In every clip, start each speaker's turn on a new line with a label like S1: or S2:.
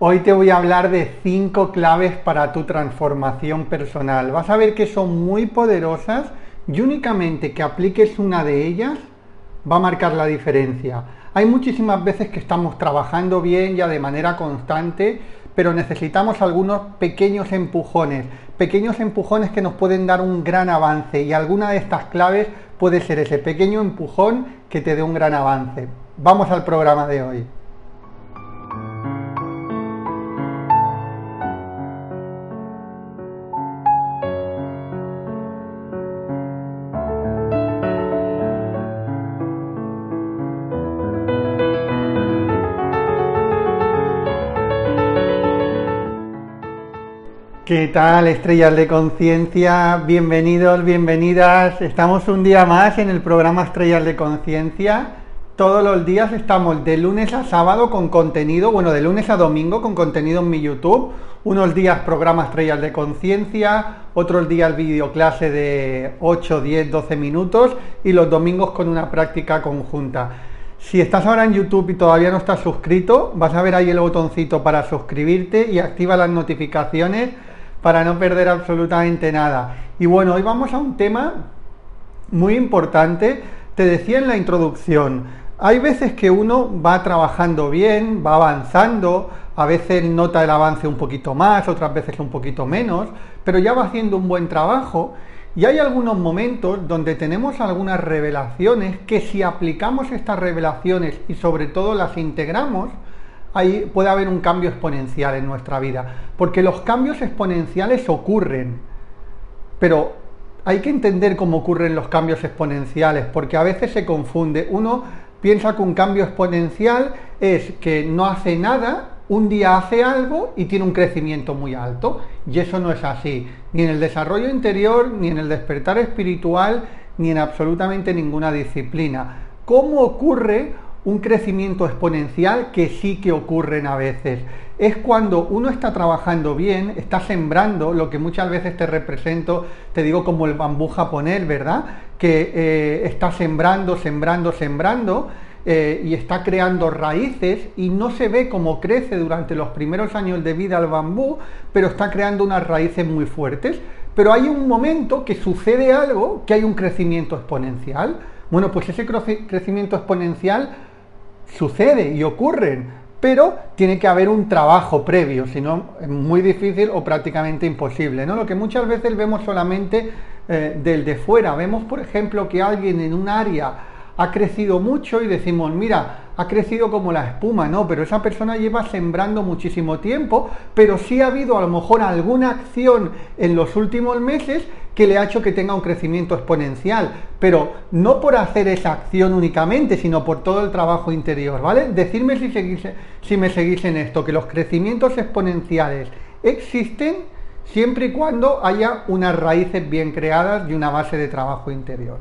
S1: Hoy te voy a hablar de cinco claves para tu transformación personal. Vas a ver que son muy poderosas y únicamente que apliques una de ellas va a marcar la diferencia. Hay muchísimas veces que estamos trabajando bien ya de manera constante, pero necesitamos algunos pequeños empujones, pequeños empujones que nos pueden dar un gran avance y alguna de estas claves puede ser ese pequeño empujón que te dé un gran avance. Vamos al programa de hoy. ¿Qué tal, estrellas de conciencia? Bienvenidos, bienvenidas. Estamos un día más en el programa Estrellas de Conciencia. Todos los días estamos de lunes a sábado con contenido, bueno, de lunes a domingo con contenido en mi YouTube. Unos días programa Estrellas de Conciencia, otros días videoclase de 8, 10, 12 minutos y los domingos con una práctica conjunta. Si estás ahora en YouTube y todavía no estás suscrito, vas a ver ahí el botoncito para suscribirte y activa las notificaciones para no perder absolutamente nada. Y bueno, hoy vamos a un tema muy importante. Te decía en la introducción, hay veces que uno va trabajando bien, va avanzando, a veces nota el avance un poquito más, otras veces un poquito menos, pero ya va haciendo un buen trabajo. Y hay algunos momentos donde tenemos algunas revelaciones que si aplicamos estas revelaciones y sobre todo las integramos, ahí puede haber un cambio exponencial en nuestra vida. Porque los cambios exponenciales ocurren, pero hay que entender cómo ocurren los cambios exponenciales, porque a veces se confunde. Uno piensa que un cambio exponencial es que no hace nada, un día hace algo y tiene un crecimiento muy alto. Y eso no es así, ni en el desarrollo interior, ni en el despertar espiritual, ni en absolutamente ninguna disciplina. ¿Cómo ocurre un crecimiento exponencial que sí que ocurren a veces? Es cuando uno está trabajando bien, está sembrando, lo que muchas veces te represento, te digo como el bambú japonés, ¿verdad? Que eh, está sembrando, sembrando, sembrando, eh, y está creando raíces y no se ve cómo crece durante los primeros años de vida el bambú, pero está creando unas raíces muy fuertes. Pero hay un momento que sucede algo, que hay un crecimiento exponencial. Bueno, pues ese crecimiento exponencial sucede y ocurre, pero tiene que haber un trabajo previo, si no es muy difícil o prácticamente imposible. ¿no? Lo que muchas veces vemos solamente eh, del de fuera. Vemos, por ejemplo, que alguien en un área ha crecido mucho y decimos, mira, ha crecido como la espuma, no, pero esa persona lleva sembrando muchísimo tiempo, pero sí ha habido a lo mejor alguna acción en los últimos meses que le ha hecho que tenga un crecimiento exponencial, pero no por hacer esa acción únicamente, sino por todo el trabajo interior, ¿vale? Decirme si, seguís, si me seguís en esto, que los crecimientos exponenciales existen siempre y cuando haya unas raíces bien creadas y una base de trabajo interior.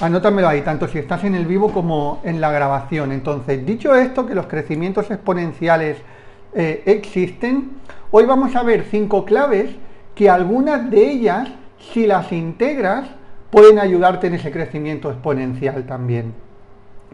S1: Anótamelo ahí, tanto si estás en el vivo como en la grabación. Entonces, dicho esto, que los crecimientos exponenciales eh, existen, hoy vamos a ver cinco claves que algunas de ellas, si las integras, pueden ayudarte en ese crecimiento exponencial también.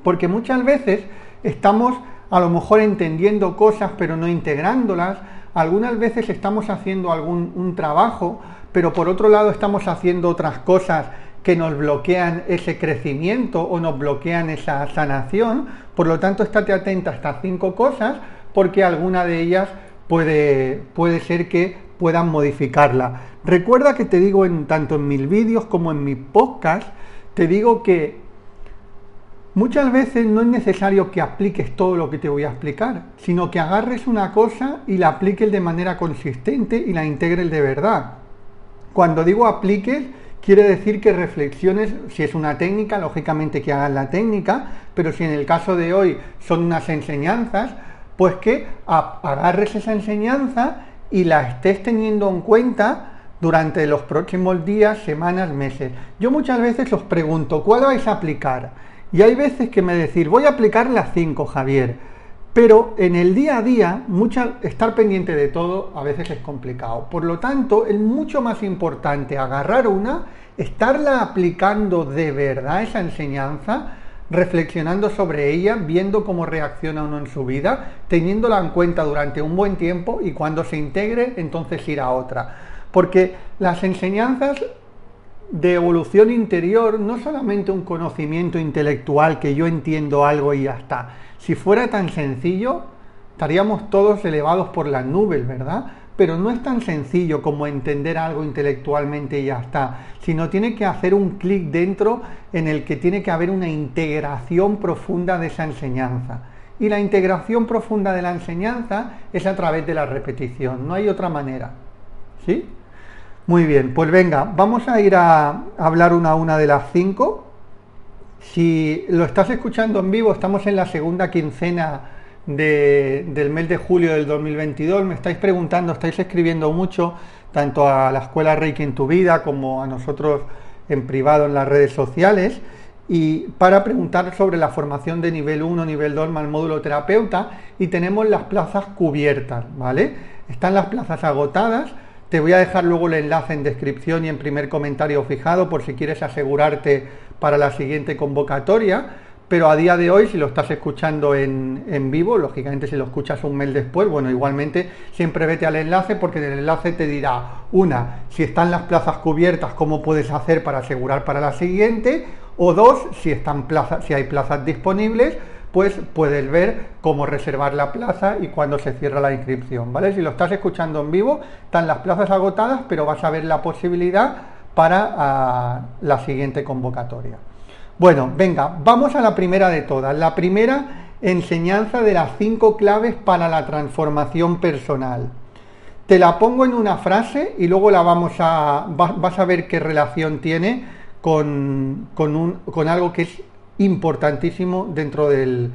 S1: Porque muchas veces estamos a lo mejor entendiendo cosas pero no integrándolas. Algunas veces estamos haciendo algún un trabajo, pero por otro lado estamos haciendo otras cosas que nos bloquean ese crecimiento o nos bloquean esa sanación. Por lo tanto, estate atenta a estas cinco cosas porque alguna de ellas puede, puede ser que puedan modificarla. Recuerda que te digo en, tanto en mis vídeos como en mi podcast, te digo que muchas veces no es necesario que apliques todo lo que te voy a explicar, sino que agarres una cosa y la apliques de manera consistente y la integres de verdad. Cuando digo apliques, quiere decir que reflexiones, si es una técnica, lógicamente que hagas la técnica, pero si en el caso de hoy son unas enseñanzas, pues que agarres esa enseñanza y la estés teniendo en cuenta durante los próximos días, semanas, meses. Yo muchas veces os pregunto, ¿cuál vais a aplicar? Y hay veces que me decís, voy a aplicar las 5, Javier. Pero en el día a día, estar pendiente de todo a veces es complicado. Por lo tanto, es mucho más importante agarrar una, estarla aplicando de verdad esa enseñanza, reflexionando sobre ella, viendo cómo reacciona uno en su vida, teniéndola en cuenta durante un buen tiempo y cuando se integre, entonces ir a otra. Porque las enseñanzas de evolución interior no solamente un conocimiento intelectual que yo entiendo algo y ya está. Si fuera tan sencillo, estaríamos todos elevados por las nubes, ¿verdad? Pero no es tan sencillo como entender algo intelectualmente y ya está, sino tiene que hacer un clic dentro en el que tiene que haber una integración profunda de esa enseñanza. Y la integración profunda de la enseñanza es a través de la repetición, no hay otra manera. ¿Sí? Muy bien, pues venga, vamos a ir a hablar una a una de las cinco. Si lo estás escuchando en vivo, estamos en la segunda quincena del mes de julio del 2022. Me estáis preguntando, estáis escribiendo mucho, tanto a la escuela Reiki en tu vida como a nosotros en privado en las redes sociales. Y para preguntar sobre la formación de nivel 1, nivel 2 más módulo terapeuta, y tenemos las plazas cubiertas, ¿vale? Están las plazas agotadas te voy a dejar luego el enlace en descripción y en primer comentario fijado por si quieres asegurarte para la siguiente convocatoria. Pero a día de hoy, si lo estás escuchando en, vivo, lógicamente si lo escuchas un mes después, bueno, igualmente siempre vete al enlace porque en el enlace te dirá, una, si están las plazas cubiertas, cómo puedes hacer para asegurar para la siguiente, o dos, si, están si hay plazas disponibles, pues puedes ver cómo reservar la plaza y cuándo se cierra la inscripción, ¿vale? Si lo estás escuchando en vivo, están las plazas agotadas, pero vas a ver la posibilidad para ah, la siguiente convocatoria. Bueno, venga, vamos a la primera de todas. La primera enseñanza de las cinco claves para la transformación personal. Te la pongo en una frase y luego la vamos a. vas a ver qué relación tiene con, con, con algo que es importantísimo dentro del,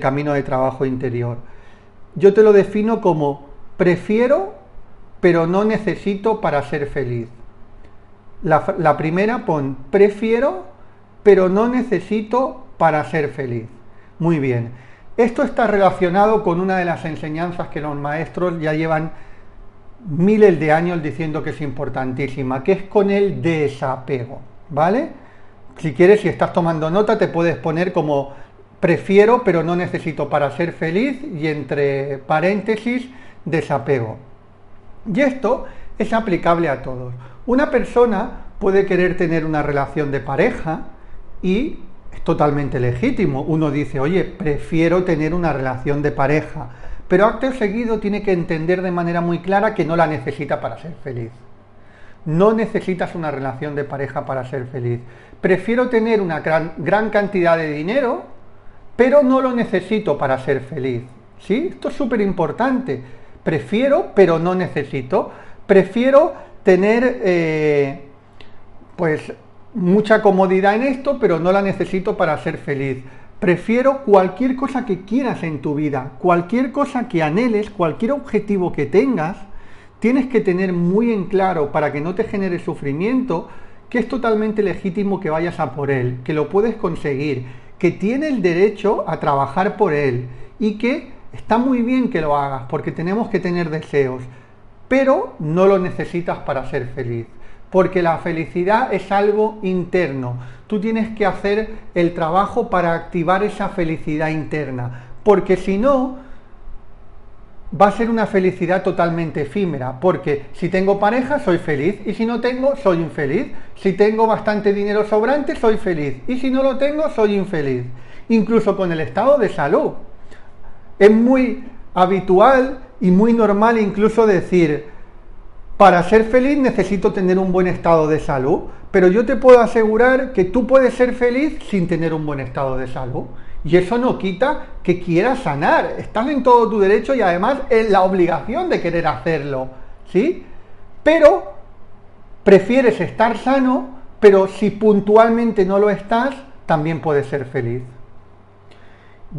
S1: camino de trabajo interior. Yo te lo defino como prefiero, pero no necesito para ser feliz. La, la, primera pon prefiero, pero no necesito para ser feliz. Muy bien. Esto está relacionado con una de las enseñanzas que los maestros ya llevan miles de años diciendo que es importantísima, que es con el desapego. ¿Vale? Si quieres, si estás tomando nota, te puedes poner como prefiero, pero no necesito para ser feliz y entre paréntesis, desapego. Y esto es aplicable a todos. Una persona puede querer tener una relación de pareja y es totalmente legítimo. Uno dice, oye, prefiero tener una relación de pareja, pero acto seguido tiene que entender de manera muy clara que no la necesita para ser feliz. No necesitas una relación de pareja para ser feliz. Prefiero tener una gran, cantidad de dinero, pero no lo necesito para ser feliz. ¿Sí? Esto es súper importante. Prefiero, pero no necesito. Prefiero tener eh, pues mucha comodidad en esto, pero no la necesito para ser feliz. Prefiero cualquier cosa que quieras en tu vida, cualquier cosa que anheles, cualquier objetivo que tengas, tienes que tener muy en claro para que no te genere sufrimiento que es totalmente legítimo que vayas a por él, que lo puedes conseguir, que tiene el derecho a trabajar por él y que está muy bien que lo hagas porque tenemos que tener deseos, pero no lo necesitas para ser feliz. Porque la felicidad es algo interno. Tú tienes que hacer el trabajo para activar esa felicidad interna. Porque si no, va a ser una felicidad totalmente efímera, porque si tengo pareja soy feliz y si no tengo soy infeliz. Si tengo bastante dinero sobrante soy feliz y si no lo tengo soy infeliz. Incluso con el estado de salud. Es muy habitual y muy normal incluso decir, para ser feliz necesito tener un buen estado de salud, pero yo te puedo asegurar que tú puedes ser feliz sin tener un buen estado de salud. Y eso no quita que quieras sanar. Estás en todo tu derecho y además en la obligación de querer hacerlo. ¿Sí? Pero prefieres estar sano, pero si puntualmente no lo estás, también puedes ser feliz.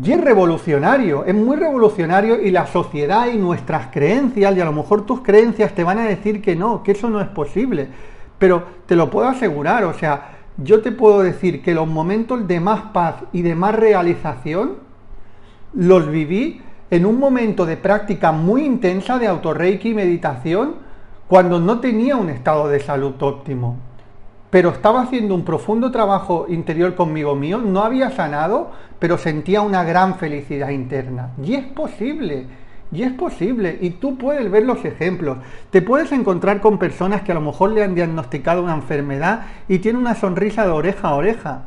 S1: Y es revolucionario, es muy revolucionario y la sociedad y nuestras creencias, y a lo mejor tus creencias te van a decir que no, que eso no es posible. Pero te lo puedo asegurar, o sea, yo te puedo decir que los momentos de más paz y de más realización los viví en un momento de práctica muy intensa de autorreiki y meditación cuando no tenía un estado de salud óptimo. Pero estaba haciendo un profundo trabajo interior conmigo mío, no había sanado, pero sentía una gran felicidad interna. Y es posible, y es posible, y tú puedes ver los ejemplos. Te puedes encontrar con personas que a lo mejor le han diagnosticado una enfermedad y tiene una sonrisa de oreja a oreja.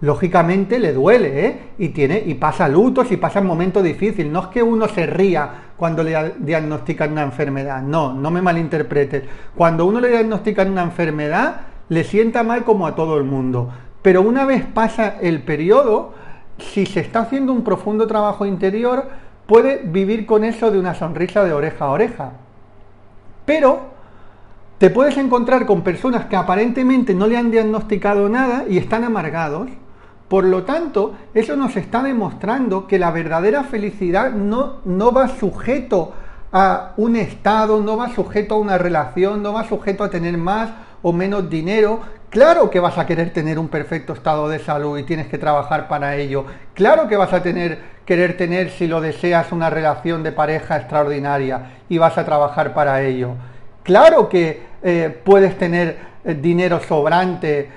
S1: Lógicamente le duele, ¿eh? Y, tiene, y pasa lutos y pasa un momento difícil. No es que uno se ría cuando le diagnostican una enfermedad. No, no me malinterpretes. Cuando uno le diagnostican una enfermedad, le sienta mal como a todo el mundo. Pero una vez pasa el periodo, si se está haciendo un profundo trabajo interior, puede vivir con eso de una sonrisa de oreja a oreja. Pero te puedes encontrar con personas que aparentemente no le han diagnosticado nada y están amargados. Por lo tanto, eso nos está demostrando que la verdadera felicidad no, no va sujeto a un estado, no va sujeto a una relación, no va sujeto a tener más o menos dinero. Claro que vas a querer tener un perfecto estado de salud y tienes que trabajar para ello. Claro que vas a tener, querer tener, si lo deseas, una relación de pareja extraordinaria y vas a trabajar para ello. Claro que eh, puedes tener eh, dinero sobrante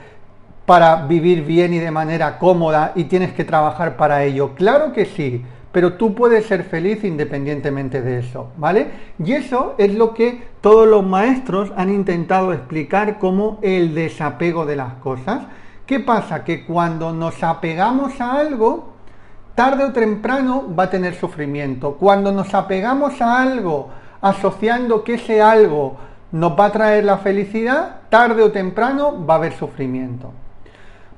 S1: para vivir bien y de manera cómoda y tienes que trabajar para ello. Claro que sí pero tú puedes ser feliz independientemente de eso, ¿vale? Y eso es lo que todos los maestros han intentado explicar como el desapego de las cosas. ¿Qué pasa? Que cuando nos apegamos a algo, tarde o temprano va a tener sufrimiento. Cuando nos apegamos a algo asociando que ese algo nos va a traer la felicidad, tarde o temprano va a haber sufrimiento.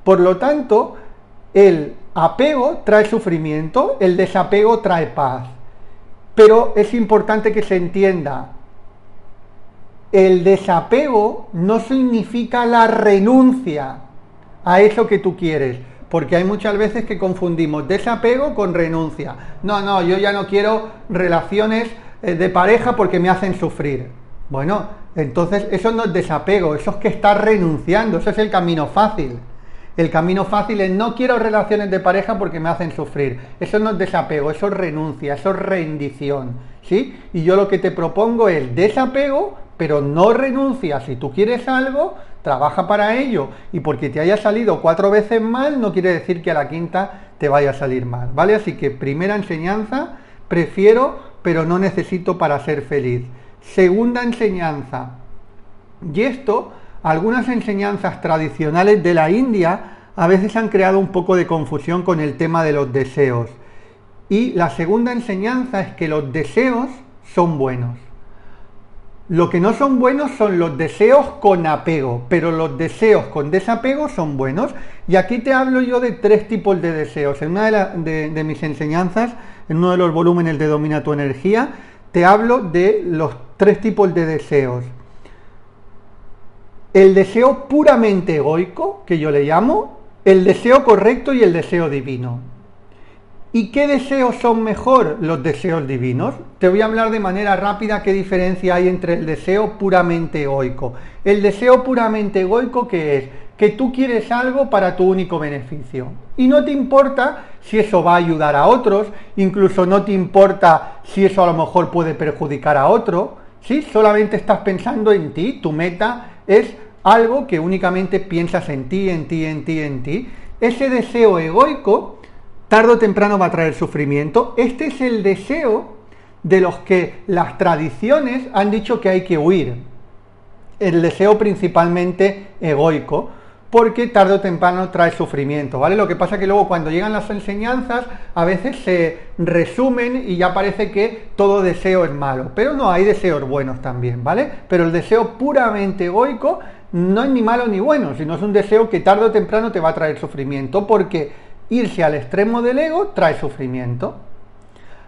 S1: Por lo tanto, el apego trae sufrimiento, el desapego trae paz. Pero es importante que se entienda, el desapego no significa la renuncia a eso que tú quieres, porque hay muchas veces que confundimos desapego con renuncia. No, no, yo ya no quiero relaciones eh, de pareja porque me hacen sufrir. Bueno, entonces eso no es desapego, eso es que estás renunciando, eso es el camino fácil. El camino fácil es no quiero relaciones de pareja porque me hacen sufrir. Eso no es desapego, eso es renuncia, eso es rendición. ¿Sí? Y yo lo que te propongo es desapego, pero no renuncia. Si tú quieres algo, trabaja para ello. Y porque te haya salido cuatro veces mal, no quiere decir que a la quinta te vaya a salir mal. ¿Vale? Así que primera enseñanza, prefiero, pero no necesito para ser feliz. Segunda enseñanza. Y esto algunas enseñanzas tradicionales de la India a veces han creado un poco de confusión con el tema de los deseos. Y la segunda enseñanza es que los deseos son buenos. Lo que no son buenos son los deseos con apego, pero los deseos con desapego son buenos. Y aquí te hablo yo de tres tipos de deseos. En una de, de mis enseñanzas, en uno de los volúmenes de Domina tu energía, te hablo de los tres tipos de deseos el deseo puramente egoico, que yo le llamo, el deseo correcto y el deseo divino. ¿Y qué deseos son mejor los deseos divinos? Te voy a hablar de manera rápida qué diferencia hay entre el deseo puramente egoico. El deseo puramente egoico que es que tú quieres algo para tu único beneficio. Y no te importa si eso va a ayudar a otros, incluso no te importa si eso a lo mejor puede perjudicar a otro. ¿sí? Solamente estás pensando en ti, tu meta es algo que únicamente piensas en ti, en ti, en ti, en ti, ese deseo egoico tarde o temprano va a traer sufrimiento. Este es el deseo de los que las tradiciones han dicho que hay que huir. El deseo principalmente egoico, porque tarde o temprano trae sufrimiento, ¿vale? Lo que pasa que luego cuando llegan las enseñanzas a veces se resumen y ya parece que todo deseo es malo, pero no, hay deseos buenos también, ¿vale? Pero el deseo puramente egoico no es ni malo ni bueno, sino es un deseo que tarde o temprano te va a traer sufrimiento, porque irse al extremo del ego trae sufrimiento.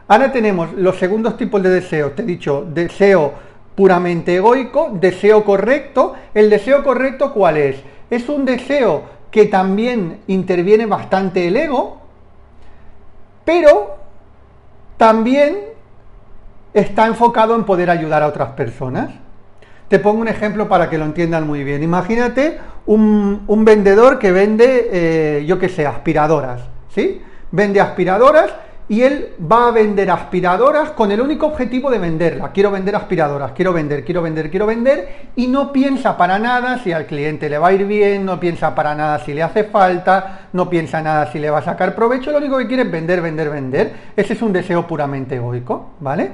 S1: Ahora tenemos los segundos tipos de deseos, te he dicho, deseo puramente egoico, deseo correcto. ¿El deseo correcto cuál es? Es un deseo que también interviene bastante el ego, pero también está enfocado en poder ayudar a otras personas. Te pongo un ejemplo para que lo entiendan muy bien. Imagínate un, vendedor que vende, eh, yo qué sé, aspiradoras, ¿sí? Vende aspiradoras y él va a vender aspiradoras con el único objetivo de venderla. Quiero vender aspiradoras, quiero vender, quiero vender, quiero vender y no piensa para nada si al cliente le va a ir bien, no piensa para nada si le hace falta, no piensa nada si le va a sacar provecho, lo único que quiere es vender, vender, vender. Ese es un deseo puramente egoico, ¿vale?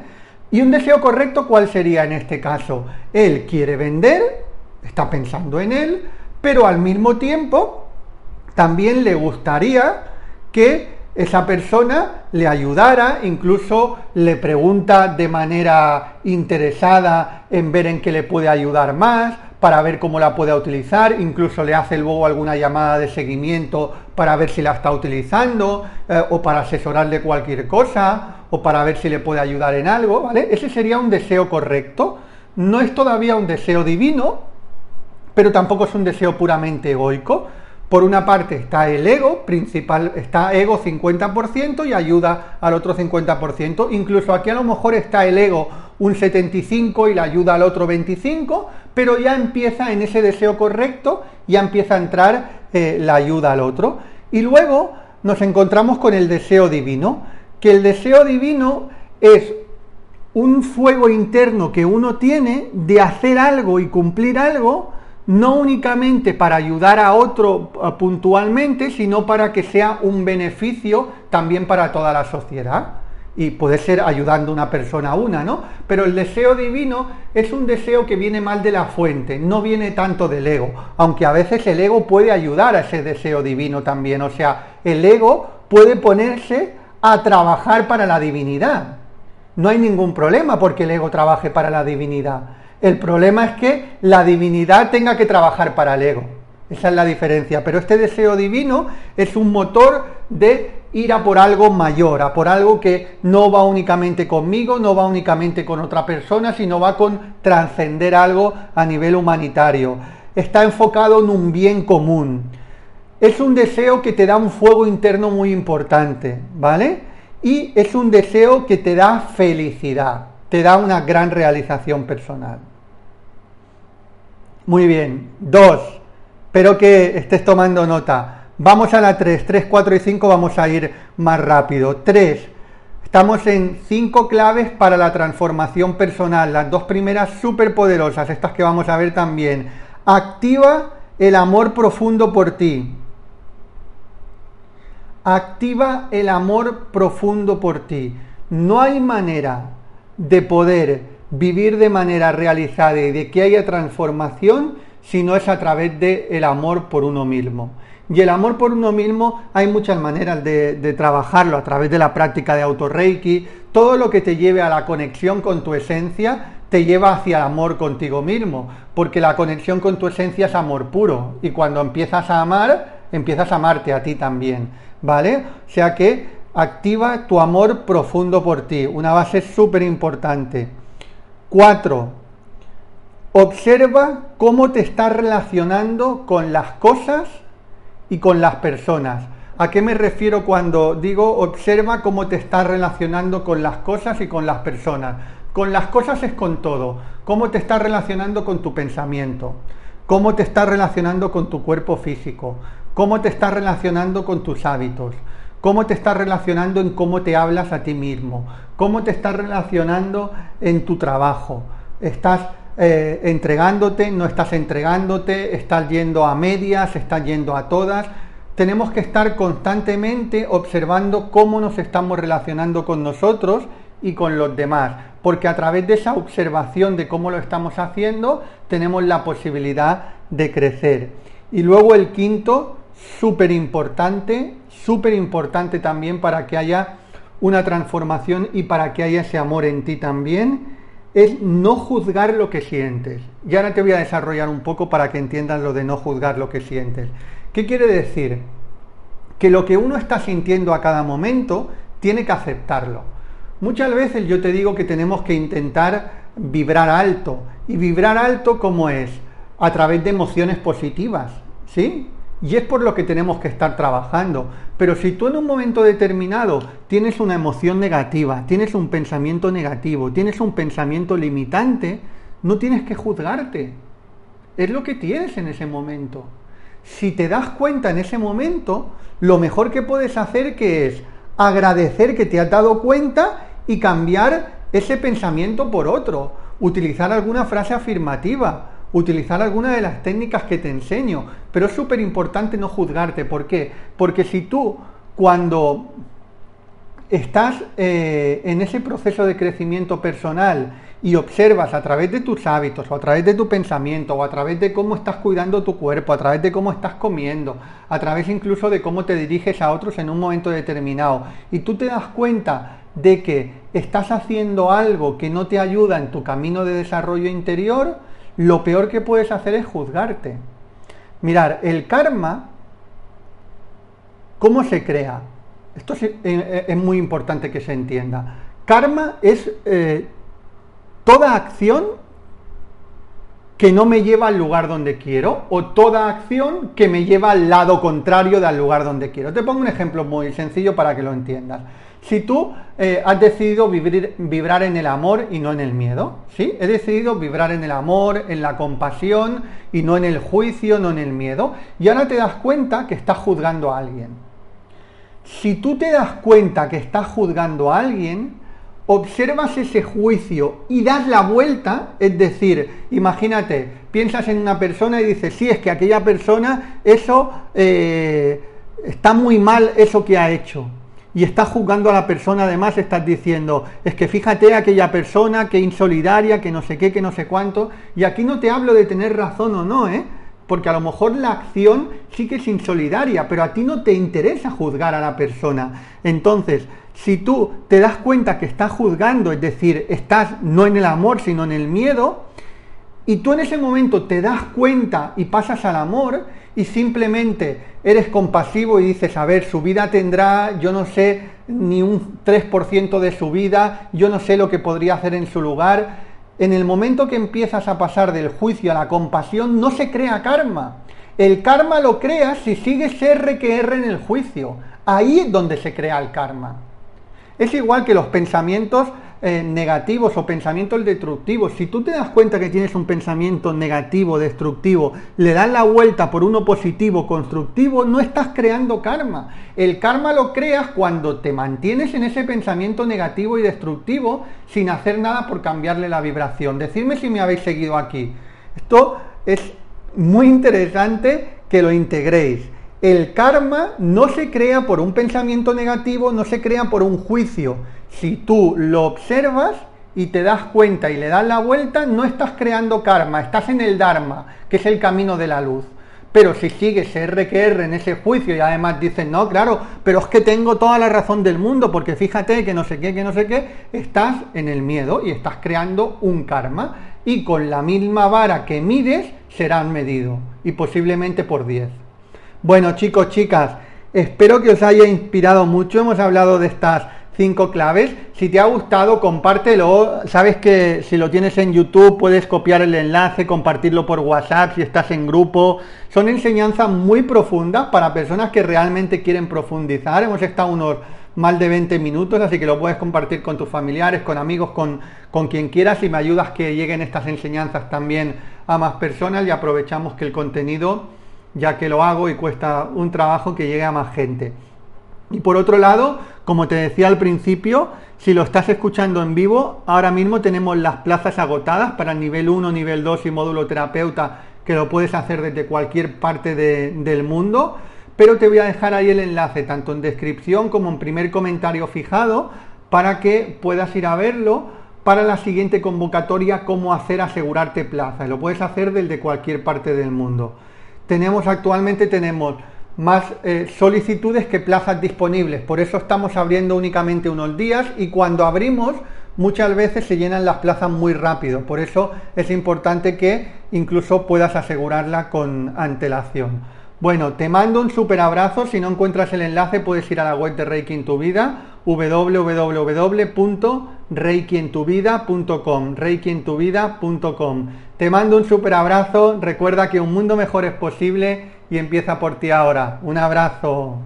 S1: Y un deseo correcto, ¿cuál sería en este caso? Él quiere vender, está pensando en él, pero al mismo tiempo también le gustaría que esa persona le ayudara, incluso le pregunta de manera interesada en ver en qué le puede ayudar más, para ver cómo la puede utilizar, incluso le hace luego alguna llamada de seguimiento para ver si la está utilizando eh, o para asesorarle cualquier cosa o para ver si le puede ayudar en algo, ¿vale? Ese sería un deseo correcto. No es todavía un deseo divino, pero tampoco es un deseo puramente egoico. Por una parte está el ego, principal, está ego 50% y ayuda al otro 50%. Incluso aquí a lo mejor está el ego un 75 y la ayuda al otro 25, pero ya empieza en ese deseo correcto, ya empieza a entrar eh, la ayuda al otro. Y luego nos encontramos con el deseo divino, que el deseo divino es un fuego interno que uno tiene de hacer algo y cumplir algo, no únicamente para ayudar a otro eh, puntualmente, sino para que sea un beneficio también para toda la sociedad y puede ser ayudando a una persona a una, ¿no? Pero el deseo divino es un deseo que viene mal de la fuente, no viene tanto del ego, aunque a veces el ego puede ayudar a ese deseo divino también, o sea, el ego puede ponerse a trabajar para la divinidad. No hay ningún problema porque el ego trabaje para la divinidad. El problema es que la divinidad tenga que trabajar para el ego. Esa es la diferencia. Pero este deseo divino es un motor de ir a por algo mayor, a por algo que no va únicamente conmigo, no va únicamente con otra persona, sino va con trascender algo a nivel humanitario. Está enfocado en un bien común. Es un deseo que te da un fuego interno muy importante, ¿vale? Y es un deseo que te da felicidad, te da una gran realización personal. Muy bien. Dos, espero que estés tomando nota. Vamos a la 3, 3, 4 y 5 vamos a ir más rápido. 3. Estamos en 5 claves para la transformación personal. Las dos primeras súper poderosas, estas que vamos a ver también. Activa el amor profundo por ti. Activa el amor profundo por ti. No hay manera de poder vivir de manera realizada y de que haya transformación si no es a través del el amor por uno mismo. Y el amor por uno mismo hay muchas maneras de, trabajarlo a través de la práctica de autorreiki. Todo lo que te lleve a la conexión con tu esencia te lleva hacia el amor contigo mismo, porque la conexión con tu esencia es amor puro. Y cuando empiezas a amar, empiezas a amarte a ti también, ¿vale? O sea que activa tu amor profundo por ti, una base súper importante. Cuatro, observa cómo te estás relacionando con las cosas y con las personas. ¿A qué me refiero cuando digo observa cómo te estás relacionando con las cosas y con las personas? Con las cosas es con todo. Cómo te estás relacionando con tu pensamiento. Cómo te estás relacionando con tu cuerpo físico. Cómo te estás relacionando con tus hábitos. Cómo te estás relacionando en cómo te hablas a ti mismo. Cómo te estás relacionando en tu trabajo. Estás eh, entregándote, no estás entregándote, estás yendo a medias, estás yendo a todas. Tenemos que estar constantemente observando cómo nos estamos relacionando con nosotros y con los demás, porque a través de esa observación de cómo lo estamos haciendo, tenemos la posibilidad de crecer. Y luego el quinto, súper importante, súper importante también para que haya una transformación y para que haya ese amor en ti también, es no juzgar lo que sientes. Y ahora te voy a desarrollar un poco para que entiendas lo de no juzgar lo que sientes. ¿Qué quiere decir? Que lo que uno está sintiendo a cada momento tiene que aceptarlo. Muchas veces yo te digo que tenemos que intentar vibrar alto. ¿Y vibrar alto cómo es? A través de emociones positivas, ¿sí? Y es por lo que tenemos que estar trabajando. Pero si tú en un momento determinado tienes una emoción negativa, tienes un pensamiento negativo, tienes un pensamiento limitante, no tienes que juzgarte. Es lo que tienes en ese momento. Si te das cuenta en ese momento, lo mejor que puedes hacer que es agradecer que te has dado cuenta y cambiar ese pensamiento por otro, utilizar alguna frase afirmativa, utilizar alguna de las técnicas que te enseño, pero es súper importante no juzgarte. ¿Por qué? Porque si tú cuando estás eh, en ese proceso de crecimiento personal y observas a través de tus hábitos o a través de tu pensamiento o a través de cómo estás cuidando tu cuerpo, a través de cómo estás comiendo, a través incluso de cómo te diriges a otros en un momento determinado y tú te das cuenta de que estás haciendo algo que no te ayuda en tu camino de desarrollo interior, lo peor que puedes hacer es juzgarte. Mirar, el karma, ¿cómo se crea? Esto es, eh, eh, muy importante que se entienda. Karma es eh, toda acción que no me lleva al lugar donde quiero o toda acción que me lleva al lado contrario del lugar donde quiero. Te pongo un ejemplo muy sencillo para que lo entiendas. Si tú eh, has decidido vibrar en el amor y no en el miedo, ¿sí? He decidido vibrar en el amor, en la compasión y no en el juicio, no en el miedo. Y ahora te das cuenta que estás juzgando a alguien. Si tú te das cuenta que estás juzgando a alguien, observas ese juicio y das la vuelta, es decir, imagínate, piensas en una persona y dices, sí, es que aquella persona, eso eh, está muy mal, eso que ha hecho y estás juzgando a la persona, además estás diciendo, es que fíjate aquella persona que insolidaria, que no sé qué, que no sé cuánto, y aquí no te hablo de tener razón o no, ¿eh? Porque a lo mejor la acción sí que es insolidaria, pero a ti no te interesa juzgar a la persona. Entonces, si tú te das cuenta que estás juzgando, es decir, estás no en el amor, sino en el miedo, y tú en ese momento te das cuenta y pasas al amor, y simplemente eres compasivo y dices, a ver, su vida tendrá, yo no sé, ni un 3% de su vida, yo no sé lo que podría hacer en su lugar. En el momento que empiezas a pasar del juicio a la compasión, no se crea karma. El karma lo creas si sigues R que R en el juicio. Ahí es donde se crea el karma. Es igual que los pensamientos eh, negativos o pensamientos destructivos. Si tú te das cuenta que tienes un pensamiento negativo, destructivo, le das la vuelta por uno positivo, constructivo, no estás creando karma. El karma lo creas cuando te mantienes en ese pensamiento negativo y destructivo sin hacer nada por cambiarle la vibración. Decidme si me habéis seguido aquí. Esto es muy interesante que lo integréis. El karma no se crea por un pensamiento negativo, no se crea por un juicio si tú lo observas y te das cuenta y le das la vuelta, no estás creando karma, estás en el Dharma, que es el camino de la luz. Pero si sigues R que R en ese juicio y además dices, no, claro, pero es que tengo toda la razón del mundo, porque fíjate que no sé qué, que no sé qué, estás en el miedo y estás creando un karma. Y con la misma vara que mides, serán medido. Y posiblemente por 10. Bueno, chicos, chicas, espero que os haya inspirado mucho. Hemos hablado de estas cinco claves. Si te ha gustado, compártelo. Sabes que si lo tienes en YouTube puedes copiar el enlace, compartirlo por WhatsApp si estás en grupo. Son enseñanzas muy profundas para personas que realmente quieren profundizar. Hemos estado unos más de 20 minutos, así que lo puedes compartir con tus familiares, con amigos, con, con quien quieras y me ayudas que lleguen estas enseñanzas también a más personas y aprovechamos que el contenido, ya que lo hago y cuesta un trabajo, que llegue a más gente. Y por otro lado, como te decía al principio, si lo estás escuchando en vivo, ahora mismo tenemos las plazas agotadas para el nivel 1, nivel 2 y módulo terapeuta, que lo puedes hacer desde cualquier parte del mundo. Pero te voy a dejar ahí el enlace, tanto en descripción como en primer comentario fijado, para que puedas ir a verlo para la siguiente convocatoria, cómo hacer asegurarte plaza. Lo puedes hacer desde cualquier parte del mundo. Tenemos actualmente, tenemos más eh, solicitudes que plazas disponibles. Por eso estamos abriendo únicamente unos días y cuando abrimos muchas veces se llenan las plazas muy rápido. Por eso es importante que incluso puedas asegurarla con antelación. Bueno, te mando un super abrazo. Si no encuentras el enlace puedes ir a la web de Reiki en tu vida www.reikientuvida.com reikientuvida.com Te mando un super abrazo. Recuerda que un mundo mejor es posible y empieza por ti ahora. Un abrazo.